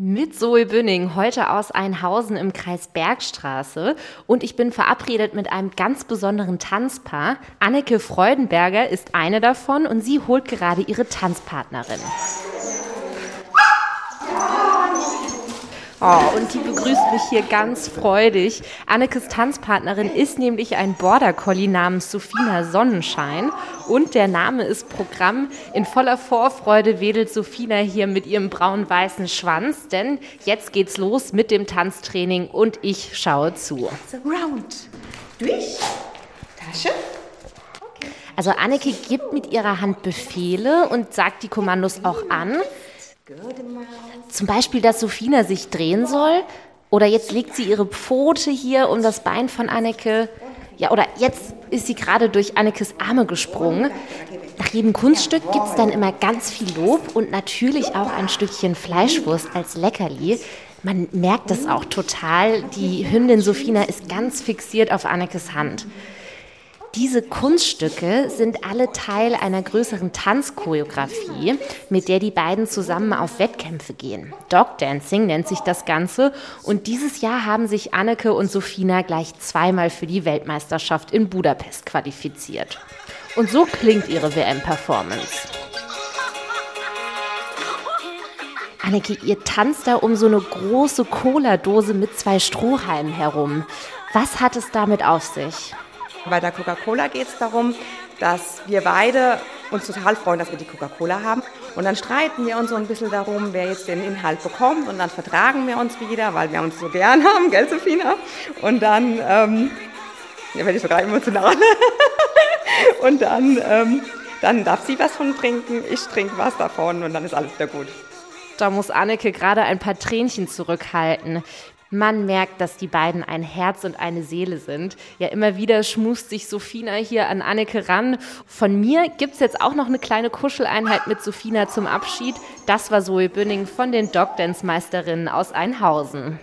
Mit Zoe Bünning, heute aus Einhausen im Kreis Bergstraße. Und ich bin verabredet mit einem ganz besonderen Tanzpaar. Anneke Freudenberger ist eine davon und sie holt gerade ihre Tanzpartnerin. Oh, und die begrüßt mich hier ganz freudig. Annekes Tanzpartnerin ist nämlich ein Border Collie namens Sophina Sonnenschein. Und der Name ist Programm. In voller Vorfreude wedelt Sophina hier mit ihrem braun-weißen Schwanz, denn jetzt geht's los mit dem Tanztraining und ich schaue zu. So round. Durch. Tasche. Also Anneke gibt mit ihrer Hand Befehle und sagt die Kommandos auch an. Zum Beispiel, dass Sophina sich drehen soll. Oder jetzt legt sie ihre Pfote hier um das Bein von Anneke. Ja, oder jetzt ist sie gerade durch Annekes Arme gesprungen. Nach jedem Kunststück gibt es dann immer ganz viel Lob und natürlich auch ein Stückchen Fleischwurst als Leckerli. Man merkt es auch total. Die Hündin Sophina ist ganz fixiert auf Annekes Hand. Diese Kunststücke sind alle Teil einer größeren Tanzchoreografie, mit der die beiden zusammen auf Wettkämpfe gehen. Dog Dancing nennt sich das Ganze und dieses Jahr haben sich Anneke und Sophina gleich zweimal für die Weltmeisterschaft in Budapest qualifiziert. Und so klingt ihre WM-Performance. Anneke, ihr tanzt da um so eine große Cola-Dose mit zwei Strohhalmen herum. Was hat es damit auf sich? Bei der Coca-Cola geht es darum, dass wir beide uns total freuen, dass wir die Coca-Cola haben. Und dann streiten wir uns so ein bisschen darum, wer jetzt den Inhalt bekommt. Und dann vertragen wir uns wieder, weil wir uns so gern haben, gell, Sophina? Und dann, ähm, ja, werde ich sogar emotional. und dann, ähm, dann darf sie was von trinken, ich trinke was davon und dann ist alles wieder gut. Da muss Anneke gerade ein paar Tränchen zurückhalten. Man merkt, dass die beiden ein Herz und eine Seele sind. Ja, immer wieder schmust sich Sophina hier an Anneke ran. Von mir gibt es jetzt auch noch eine kleine Kuscheleinheit mit Sophina zum Abschied. Das war Zoe Bünning von den Dogdance-Meisterinnen aus Einhausen.